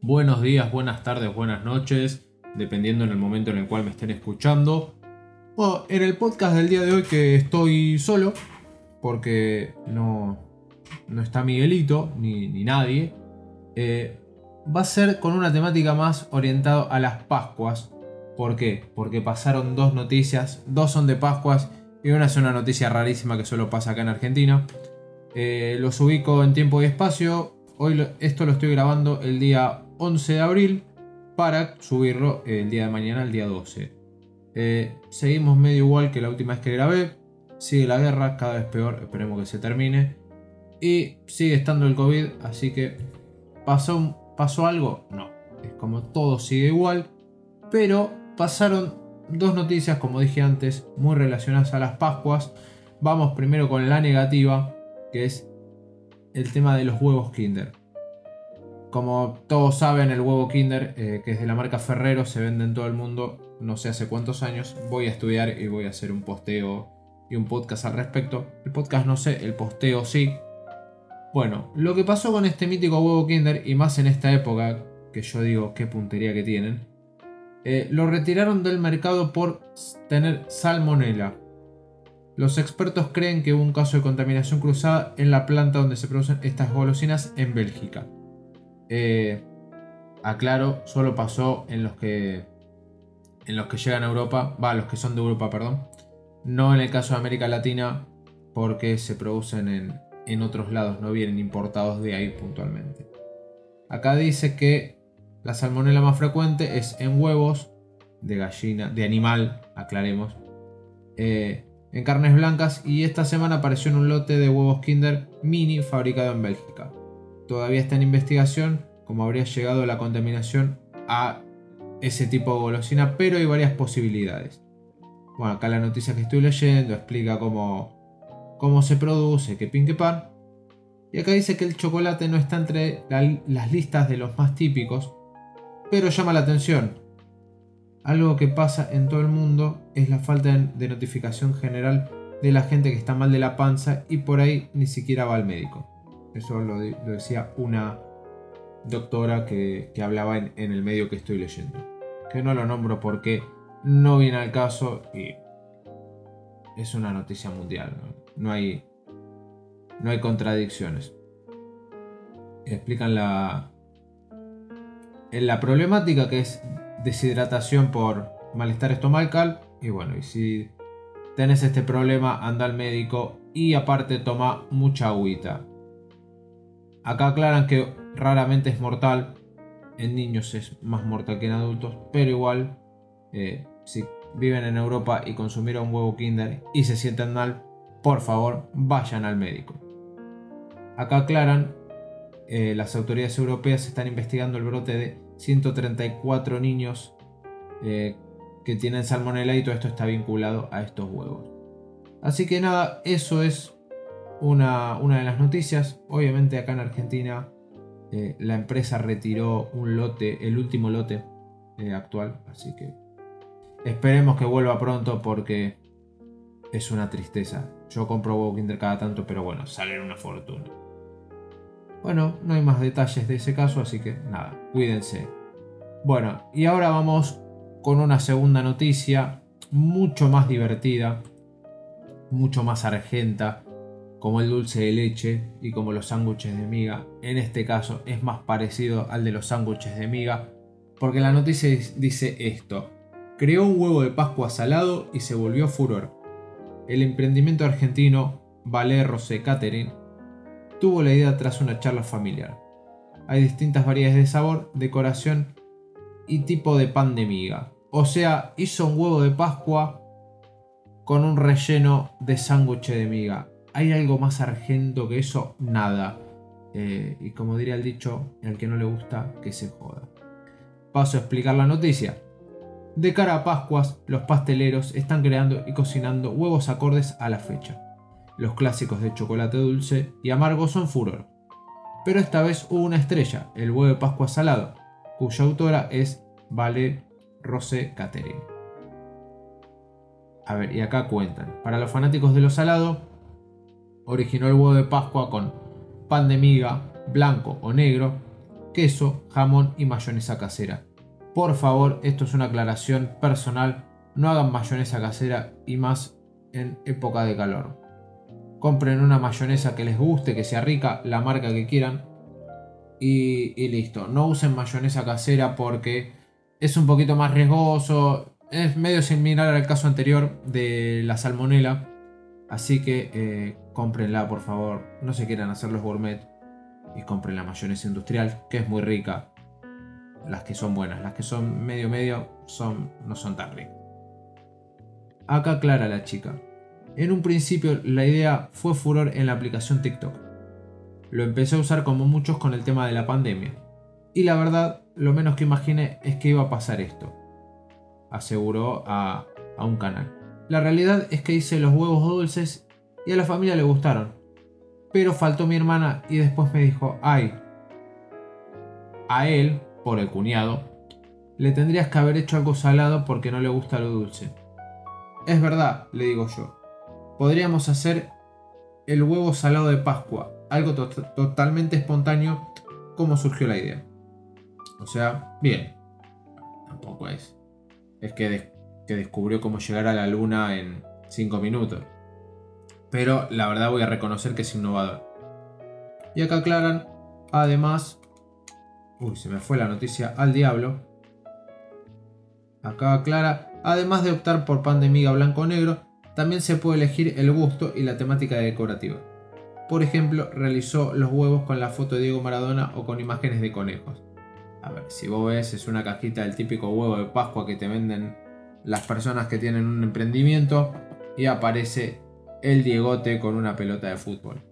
Buenos días, buenas tardes, buenas noches, dependiendo en el momento en el cual me estén escuchando. En el podcast del día de hoy que estoy solo, porque no, no está Miguelito ni, ni nadie, eh, va a ser con una temática más orientada a las Pascuas. ¿Por qué? Porque pasaron dos noticias, dos son de Pascuas y una es una noticia rarísima que solo pasa acá en Argentina. Eh, los ubico en tiempo y espacio. Hoy esto lo estoy grabando el día 11 de abril para subirlo el día de mañana, el día 12. Eh, seguimos medio igual que la última vez que grabé. Sigue la guerra, cada vez peor, esperemos que se termine. Y sigue estando el COVID, así que ¿pasó, ¿pasó algo? No. Es como todo sigue igual. Pero pasaron dos noticias, como dije antes, muy relacionadas a las Pascuas. Vamos primero con la negativa, que es el tema de los huevos Kinder. Como todos saben, el huevo Kinder, eh, que es de la marca Ferrero, se vende en todo el mundo, no sé hace cuántos años. Voy a estudiar y voy a hacer un posteo y un podcast al respecto. El podcast no sé, el posteo sí. Bueno, lo que pasó con este mítico huevo Kinder, y más en esta época, que yo digo qué puntería que tienen, eh, lo retiraron del mercado por tener salmonela. Los expertos creen que hubo un caso de contaminación cruzada en la planta donde se producen estas golosinas en Bélgica. Eh, aclaro, solo pasó en los que en los que llegan a Europa, va, los que son de Europa, perdón. No en el caso de América Latina, porque se producen en, en otros lados, no vienen importados de ahí puntualmente. Acá dice que la salmonela más frecuente es en huevos de gallina, de animal, aclaremos, eh, en carnes blancas y esta semana apareció en un lote de huevos Kinder mini fabricado en Bélgica. Todavía está en investigación cómo habría llegado la contaminación a ese tipo de golosina, pero hay varias posibilidades. Bueno, acá la noticia que estoy leyendo explica cómo, cómo se produce, qué pin que pan. Y acá dice que el chocolate no está entre las listas de los más típicos, pero llama la atención algo que pasa en todo el mundo es la falta de notificación general de la gente que está mal de la panza y por ahí ni siquiera va al médico. Eso lo, decía una doctora que, hablaba en, el medio que estoy leyendo. Que no lo nombro porque no viene al caso y es una noticia mundial. No, hay, no hay contradicciones. Explican la, la problemática que es deshidratación por malestar estomacal. Y bueno, y si tenés este problema, anda al médico y aparte toma mucha agüita. Acá aclaran que raramente es mortal. En niños es más mortal que en adultos, pero igual, eh, si viven en Europa y consumieron huevo Kinder y se sienten mal, por favor vayan al médico. Acá aclaran, eh, las autoridades europeas están investigando el brote de 134 niños eh, que tienen salmonella y todo esto está vinculado a estos huevos. Así que nada, eso es una, una de las noticias. Obviamente acá en Argentina eh, la empresa retiró un lote, el último lote eh, actual, así que esperemos que vuelva pronto porque es una tristeza. Yo compro Kinder cada tanto, pero bueno, salen una fortuna. Bueno, no hay más detalles de ese caso, así que nada, cuídense. Bueno, y ahora vamos con una segunda noticia mucho más divertida, mucho más argenta, como el dulce de leche y como los sándwiches de miga. En este caso es más parecido al de los sándwiches de miga, porque la noticia dice esto. Creó un huevo de Pascua salado y se volvió furor. El emprendimiento argentino Valer Rosé Catering tuvo la idea tras una charla familiar. Hay distintas variedades de sabor, decoración y tipo de pan de miga. O sea, hizo un huevo de Pascua con un relleno de sándwich de miga. ¿Hay algo más argento que eso? Nada. Eh, y como diría el dicho, el que no le gusta, que se joda. Paso a explicar la noticia. De cara a Pascuas, los pasteleros están creando y cocinando huevos acordes a la fecha. Los clásicos de chocolate dulce y amargo son furor. Pero esta vez hubo una estrella, el huevo de Pascua salado, cuya autora es Vale Rosé Catherine. A ver, y acá cuentan. Para los fanáticos de lo salado, originó el huevo de Pascua con pan de miga, blanco o negro, queso, jamón y mayonesa casera. Por favor, esto es una aclaración personal, no hagan mayonesa casera y más en época de calor. Compren una mayonesa que les guste, que sea rica, la marca que quieran. Y, y listo. No usen mayonesa casera porque es un poquito más riesgoso. Es medio similar al caso anterior de la salmonela. Así que eh, cómprenla, por favor. No se quieran hacer los gourmet. Y compren la mayonesa industrial, que es muy rica. Las que son buenas. Las que son medio medio son, no son tan ricas. Acá aclara la chica. En un principio la idea fue furor en la aplicación TikTok. Lo empecé a usar como muchos con el tema de la pandemia. Y la verdad, lo menos que imaginé es que iba a pasar esto. Aseguró a, a un canal. La realidad es que hice los huevos dulces y a la familia le gustaron. Pero faltó mi hermana y después me dijo, ay, a él, por el cuñado, le tendrías que haber hecho algo salado porque no le gusta lo dulce. Es verdad, le digo yo. Podríamos hacer el huevo salado de Pascua, algo totalmente espontáneo como surgió la idea. O sea, bien. Tampoco es. Es que, que descubrió cómo llegar a la luna en 5 minutos. Pero la verdad voy a reconocer que es innovador. Y acá aclaran, además... Uy, se me fue la noticia al diablo. Acá aclara, además de optar por pan de miga blanco-negro, también se puede elegir el gusto y la temática decorativa. Por ejemplo, realizó los huevos con la foto de Diego Maradona o con imágenes de conejos. A ver, si vos ves, es una cajita del típico huevo de Pascua que te venden las personas que tienen un emprendimiento y aparece el Diegote con una pelota de fútbol.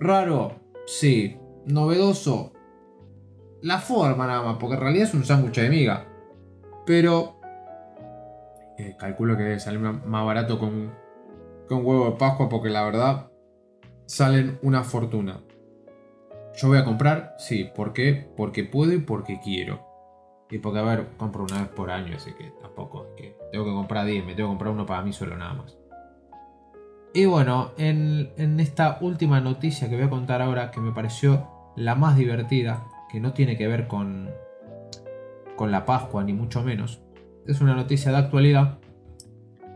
Raro, sí. Novedoso, la forma nada más, porque en realidad es un sándwich de miga. Pero eh, calculo que sale más barato con, con huevo de Pascua, porque la verdad salen una fortuna. Yo voy a comprar, sí, ¿por qué? Porque puedo y porque quiero. Y porque, a ver, compro una vez por año, así que tampoco es que tengo que comprar 10, me tengo que comprar uno para mí solo nada más. Y bueno, en, esta última noticia que voy a contar ahora, que me pareció la más divertida, que no tiene que ver con, con la Pascua, ni mucho menos, es una noticia de actualidad,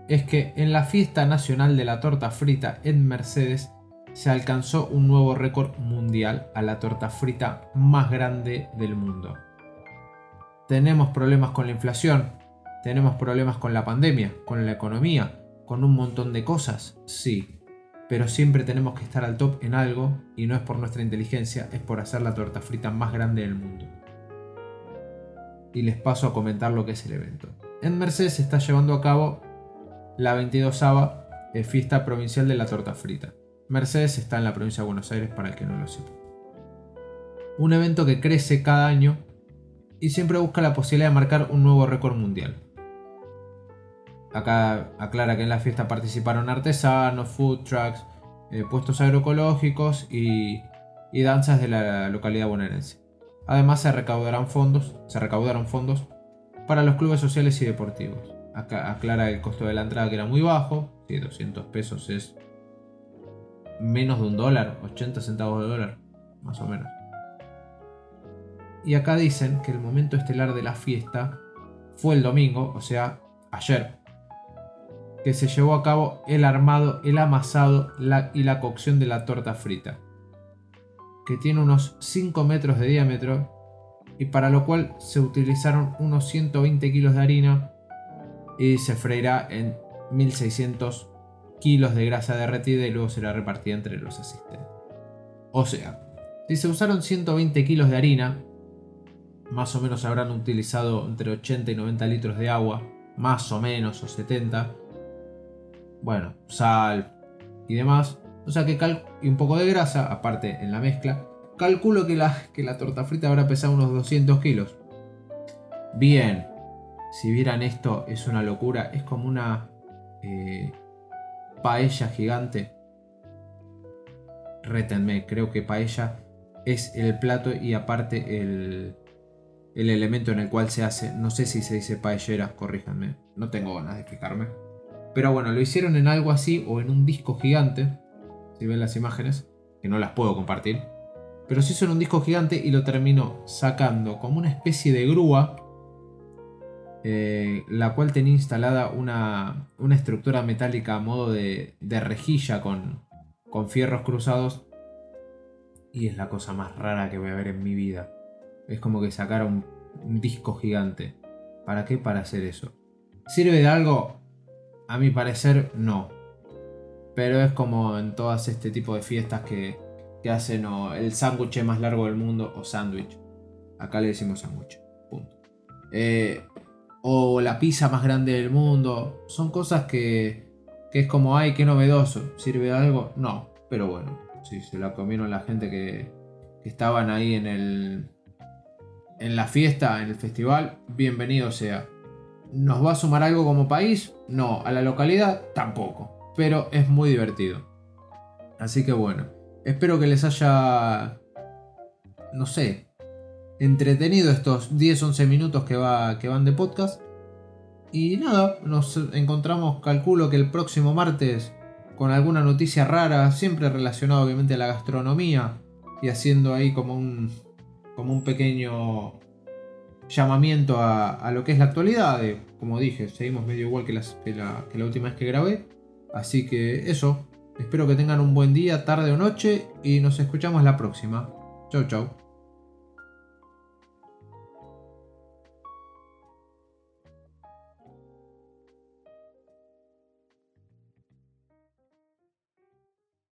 es que en la fiesta nacional de la torta frita en Mercedes se alcanzó un nuevo récord mundial a la torta frita más grande del mundo. Tenemos problemas con la inflación, tenemos problemas con la pandemia, con la economía, con un montón de cosas, sí, pero siempre tenemos que estar al top en algo y no es por nuestra inteligencia, es por hacer la torta frita más grande del mundo. Y les paso a comentar lo que es el evento. En Mercedes se está llevando a cabo la 22 eh, fiesta provincial de la torta frita. Mercedes está en la provincia de Buenos Aires para el que no lo sepa. Un evento que crece cada año y siempre busca la posibilidad de marcar un nuevo récord mundial. Acá aclara que en la fiesta participaron artesanos, food trucks, eh, puestos agroecológicos y, danzas de la localidad bonaerense. Además se fondos, se recaudaron fondos para los clubes sociales y deportivos. Acá aclara el costo de la entrada que era muy bajo, si 200 pesos es menos de un dólar, 80 centavos de dólar, más o menos. Y acá dicen que el momento estelar de la fiesta fue el domingo, o sea, ayer, que se llevó a cabo el armado, el amasado y la cocción de la torta frita, que tiene unos 5 metros de diámetro y para lo cual se utilizaron unos 120 kilos de harina y se freirá en 1600 kilos de grasa derretida y luego será repartida entre los asistentes. O sea, si se usaron 120 kilos de harina, más o menos habrán utilizado entre 80 y 90 litros de agua, más o menos, o 70. Bueno, sal y demás. O sea que y un poco de grasa, aparte en la mezcla. Calculo que la, que la torta frita habrá pesado unos 200 kilos. Bien, si vieran esto, es una locura. Es como una eh, paella gigante. Rétenme, creo que paella es el plato y aparte el, el elemento en el cual se hace. No sé si se dice paellera, corríjanme. No tengo ganas de fijarme. Pero bueno, lo hicieron en algo así o en un disco gigante. Si ven las imágenes, que no las puedo compartir. Pero se hizo en un disco gigante y lo terminó sacando como una especie de grúa, eh, la cual tenía instalada una, una estructura metálica a modo de, de rejilla con, con fierros cruzados. Y es la cosa más rara que voy a ver en mi vida. Es como que sacara un, un disco gigante. ¿Para qué? Para hacer eso. ¿Sirve de algo? A mi parecer, no. Pero es como en todas este tipo de fiestas que, que hacen o el sándwich más largo del mundo o sándwich. Acá le decimos sándwich. Punto. Eh, o la pizza más grande del mundo. Son cosas que, que es como, ay, qué novedoso. ¿Sirve algo? No. Pero bueno, si se la comieron la gente que, que estaban ahí en el, en la fiesta, en el festival, bienvenido sea. ¿Nos va a sumar algo como país? No, a la localidad tampoco. Pero es muy divertido. Así que bueno, espero que les haya, no sé, entretenido estos 10-11 minutos que, va, que van de podcast. Y nada, nos encontramos, calculo que el próximo martes, con alguna noticia rara, siempre relacionada obviamente a la gastronomía y haciendo ahí como un, como un pequeño llamamiento a, lo que es la actualidad. como dije, seguimos medio igual que, que, la, que la última vez que grabé. Así que eso, espero que tengan un buen día, tarde o noche y nos escuchamos la próxima. Chau, chau.